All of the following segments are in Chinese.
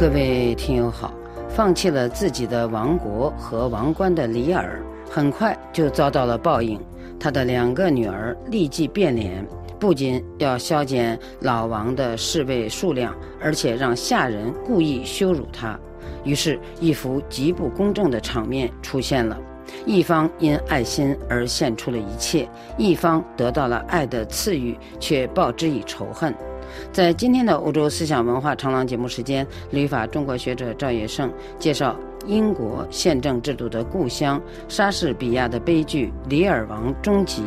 各位听友好，放弃了自己的王国和王冠的里尔，很快就遭到了报应。他的两个女儿立即变脸，不仅要削减老王的侍卫数量，而且让下人故意羞辱他。于是，一幅极不公正的场面出现了：一方因爱心而献出了一切，一方得到了爱的赐予，却报之以仇恨。在今天的欧洲思想文化长廊节目时间，旅法中国学者赵野胜介绍英国宪政制度的故乡莎士比亚的悲剧《李尔王终极》。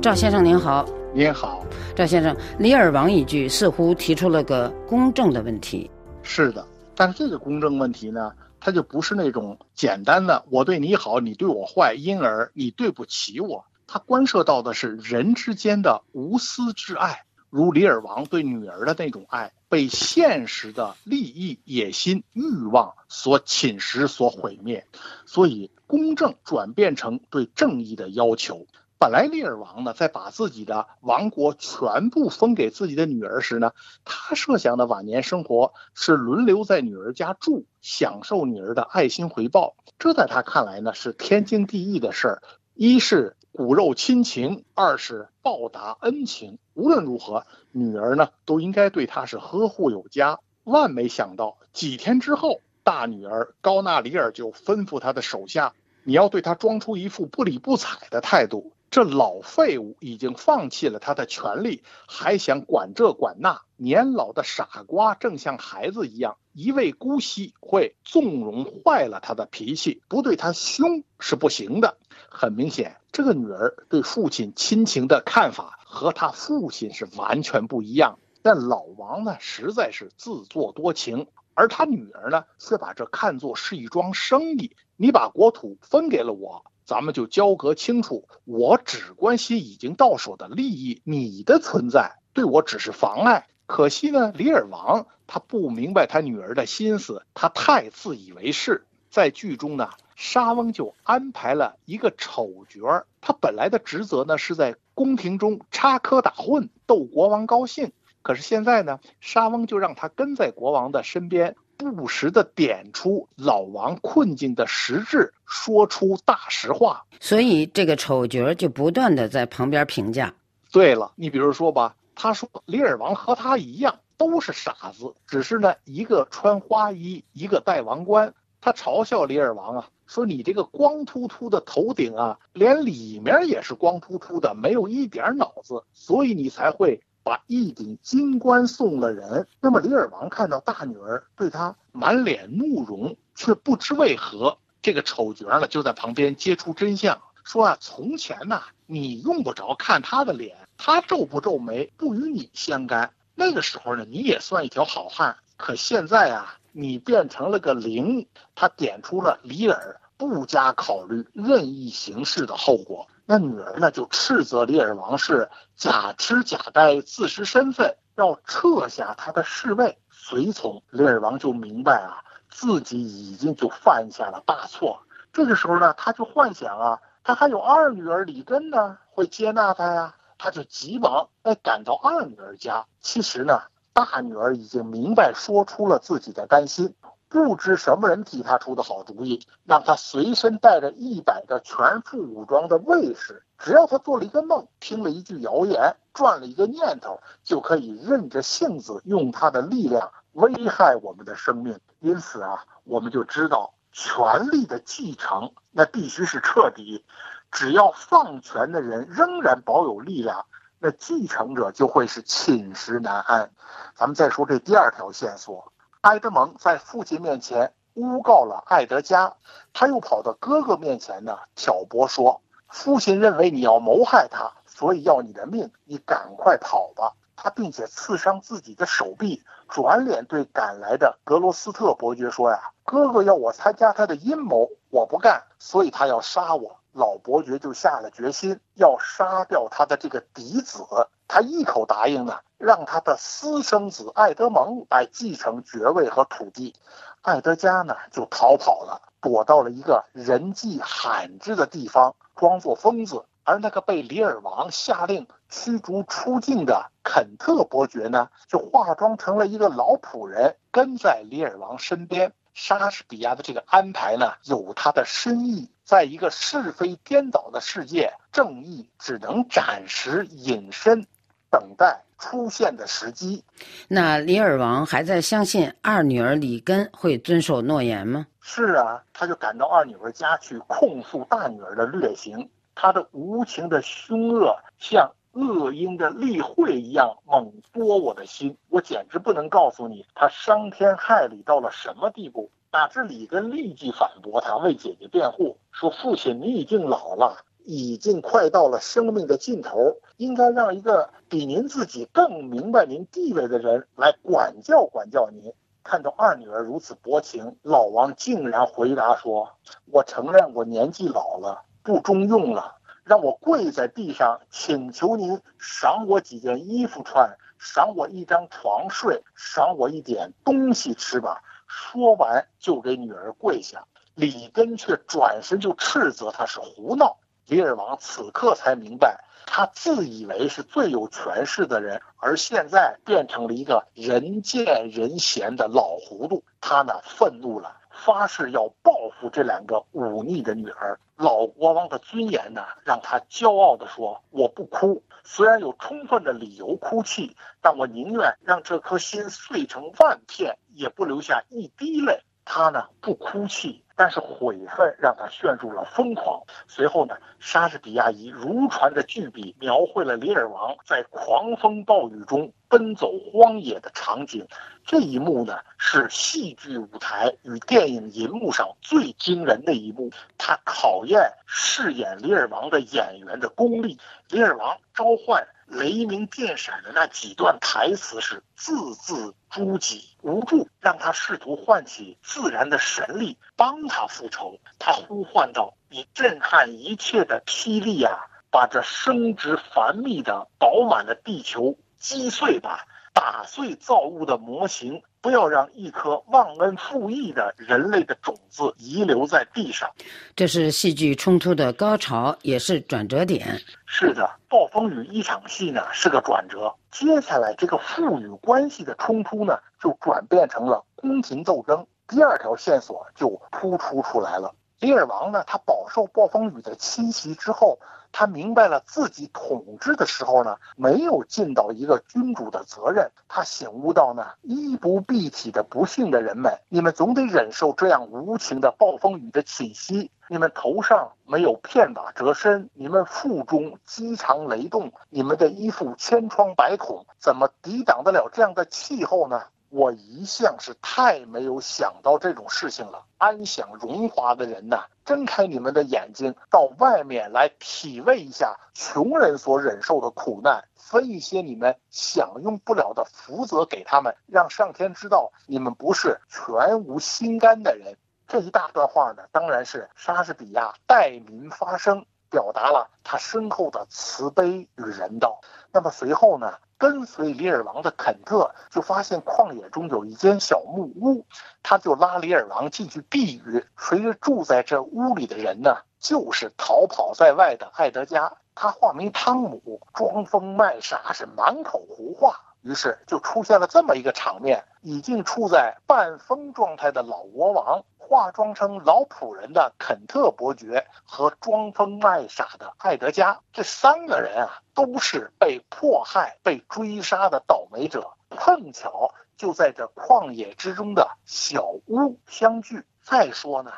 赵先生您好，您好，赵先生，《李尔王》一句似乎提出了个公正的问题。是的，但是这个公正问题呢？它就不是那种简单的我对你好，你对我坏，因而你对不起我。它关涉到的是人之间的无私之爱，如李尔王对女儿的那种爱，被现实的利益、野心、欲望所侵蚀、所毁灭。所以，公正转变成对正义的要求。本来利尔王呢，在把自己的王国全部分给自己的女儿时呢，他设想的晚年生活是轮流在女儿家住，享受女儿的爱心回报。这在他看来呢，是天经地义的事儿。一是骨肉亲情，二是报答恩情。无论如何，女儿呢都应该对他是呵护有加。万没想到，几天之后，大女儿高纳里尔就吩咐他的手下：“你要对他装出一副不理不睬的态度。”这老废物已经放弃了他的权利，还想管这管那。年老的傻瓜正像孩子一样，一味姑息会纵容坏了他的脾气，不对他凶是不行的。很明显，这个女儿对父亲亲情的看法和他父亲是完全不一样。但老王呢，实在是自作多情，而他女儿呢，却把这看作是一桩生意。你把国土分给了我。咱们就交割清楚，我只关心已经到手的利益，你的存在对我只是妨碍。可惜呢，李尔王他不明白他女儿的心思，他太自以为是。在剧中呢，沙翁就安排了一个丑角儿，他本来的职责呢是在宫廷中插科打诨，逗国王高兴。可是现在呢，沙翁就让他跟在国王的身边。不时的点出老王困境的实质，说出大实话，所以这个丑角就不断的在旁边评价。对了，你比如说吧，他说李尔王和他一样都是傻子，只是呢一个穿花衣，一个戴王冠。他嘲笑李尔王啊，说你这个光秃秃的头顶啊，连里面也是光秃秃的，没有一点脑子，所以你才会。把一顶金冠送了人，那么李尔王看到大女儿对他满脸怒容，却不知为何。这个丑角呢，就在旁边揭出真相，说啊，从前呐，你用不着看他的脸，他皱不皱眉不与你相干。那个时候呢，你也算一条好汉。可现在啊，你变成了个零。他点出了李尔不加考虑、任意行事的后果。那女儿呢，就斥责李尔王是假痴假呆、自失身份，要撤下他的侍卫随从。李尔王就明白啊，自己已经就犯下了大错。这个时候呢，他就幻想啊，他还有二女儿李根呢，会接纳他呀。他就急忙来赶到二女儿家。其实呢，大女儿已经明白，说出了自己的担心。不知什么人替他出的好主意，让他随身带着一百个全副武装的卫士，只要他做了一个梦，听了一句谣言，转了一个念头，就可以任着性子用他的力量危害我们的生命。因此啊，我们就知道，权力的继承那必须是彻底。只要放权的人仍然保有力量，那继承者就会是寝食难安。咱们再说这第二条线索。埃德蒙在父亲面前诬告了艾德加，他又跑到哥哥面前呢挑拨说，父亲认为你要谋害他，所以要你的命，你赶快跑吧。他并且刺伤自己的手臂，转脸对赶来的格罗斯特伯爵说呀：“哥哥要我参加他的阴谋，我不干，所以他要杀我。”老伯爵就下了决心，要杀掉他的这个嫡子。他一口答应呢，让他的私生子爱德蒙来继承爵位和土地。爱德加呢就逃跑了，躲到了一个人迹罕至的地方，装作疯子，而那个被李尔王下令驱逐出境的肯特伯爵呢，就化妆成了一个老仆人，跟在李尔王身边。莎士比亚的这个安排呢，有他的深意。在一个是非颠倒的世界，正义只能暂时隐身，等待出现的时机。那李尔王还在相信二女儿里根会遵守诺言吗？是啊，他就赶到二女儿家去控诉大女儿的劣行。他的无情的凶恶，像恶鹰的利喙一样猛拨我的心。我简直不能告诉你，他伤天害理到了什么地步。哪知里根立即反驳他，为姐姐辩护，说：“父亲，你已经老了，已经快到了生命的尽头，应该让一个比您自己更明白您地位的人来管教管教您。”看到二女儿如此薄情，老王竟然回答说：“我承认我年纪老了，不中用了，让我跪在地上请求您赏我几件衣服穿，赏我一张床睡，赏我一点东西吃吧。”说完就给女儿跪下，李根却转身就斥责他是胡闹。李尔王此刻才明白，他自以为是最有权势的人，而现在变成了一个人见人嫌的老糊涂。他呢愤怒了，发誓要报复这两个忤逆的女儿。老国王的尊严呢，让他骄傲地说：“我不哭，虽然有充分的理由哭泣，但我宁愿让这颗心碎成万片，也不留下一滴泪。”他呢不哭泣，但是悔恨让他陷入了疯狂。随后呢，莎士比亚以如传的巨笔描绘了李尔王在狂风暴雨中奔走荒野的场景。这一幕呢，是戏剧舞台与电影银幕上最惊人的一幕。他考验饰演李尔王的演员的功力。李尔王召唤。雷鸣电闪的那几段台词是字字珠玑，无助让他试图唤起自然的神力帮他复仇。他呼唤道：“你震撼一切的霹雳啊，把这生殖繁密的饱满的地球击碎吧！”打碎造物的模型，不要让一颗忘恩负义的人类的种子遗留在地上。这是戏剧冲突的高潮，也是转折点。是的，暴风雨一场戏呢是个转折，接下来这个父女关系的冲突呢就转变成了宫廷斗争。第二条线索就突出出来了。李尔王呢，他饱受暴风雨的侵袭之后。他明白了自己统治的时候呢，没有尽到一个君主的责任。他醒悟到呢，衣不蔽体的不幸的人们，你们总得忍受这样无情的暴风雨的侵袭。你们头上没有片瓦遮身，你们腹中饥肠雷动，你们的衣服千疮百孔，怎么抵挡得了这样的气候呢？我一向是太没有想到这种事情了。安享荣华的人呐，睁开你们的眼睛，到外面来体味一下穷人所忍受的苦难，分一些你们享用不了的福泽给他们，让上天知道你们不是全无心肝的人。这一大段话呢，当然是莎士比亚代民发声，表达了他深厚的慈悲与人道。那么随后呢？跟随李尔王的肯特就发现旷野中有一间小木屋，他就拉李尔王进去避雨。谁知住在这屋里的人呢，就是逃跑在外的艾德加。他化名汤姆，装疯卖傻，是满口胡话。于是就出现了这么一个场面：已经处在半疯状态的老国王。化妆成老仆人的肯特伯爵和装疯卖傻的艾德加，这三个人啊，都是被迫害、被追杀的倒霉者，碰巧就在这旷野之中的小屋相聚。再说呢，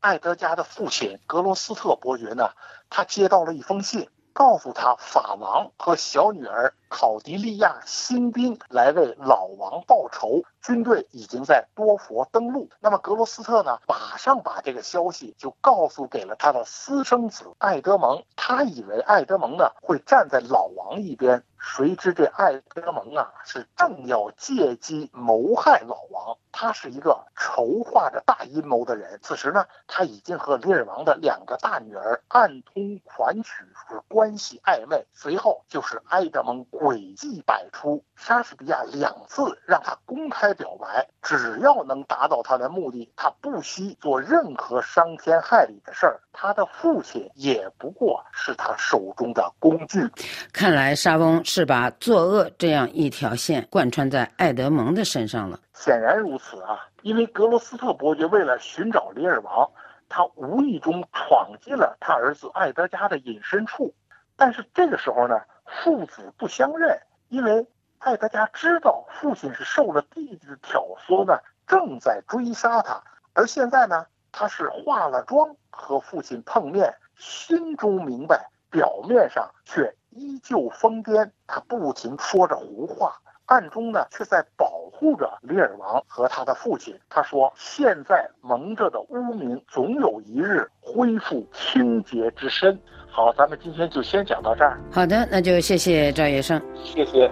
艾德加的父亲格罗斯特伯爵呢，他接到了一封信。告诉他，法王和小女儿考迪利亚新兵来为老王报仇，军队已经在多佛登陆。那么格罗斯特呢，马上把这个消息就告诉给了他的私生子艾德蒙。他以为艾德蒙呢会站在老王一边，谁知这艾德蒙啊是正要借机谋害老王。他是一个筹划着大阴谋的人。此时呢，他已经和李尔王的两个大女儿暗通款曲，是关系暧昧。随后就是埃德蒙诡计百出。莎士比亚两次让他公开表白，只要能达到他的目的，他不惜做任何伤天害理的事儿。他的父亲也不过是他手中的工具。看来莎翁是把作恶这样一条线贯穿在爱德蒙的身上了。显然如此啊，因为格罗斯特伯爵为了寻找李尔王，他无意中闯进了他儿子爱德加的隐身处。但是这个时候呢，父子不相认，因为爱德加知道父亲是受了弟弟的挑唆呢，正在追杀他。而现在呢，他是化了妆和父亲碰面，心中明白，表面上却依旧疯癫。他不停说着胡话。暗中呢，却在保护着李尔王和他的父亲。他说：“现在蒙着的污名，总有一日恢复清洁之身。”好，咱们今天就先讲到这儿。好的，那就谢谢赵医生。谢谢。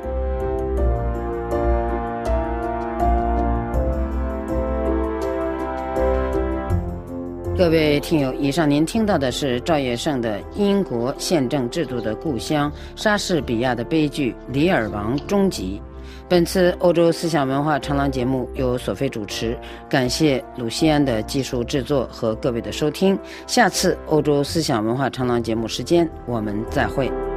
各位听友，以上您听到的是赵业胜的《英国宪政制度的故乡——莎士比亚的悲剧《李尔王终极》。本次欧洲思想文化长廊节目由索菲主持，感谢鲁西安的技术制作和各位的收听。下次欧洲思想文化长廊节目时间，我们再会。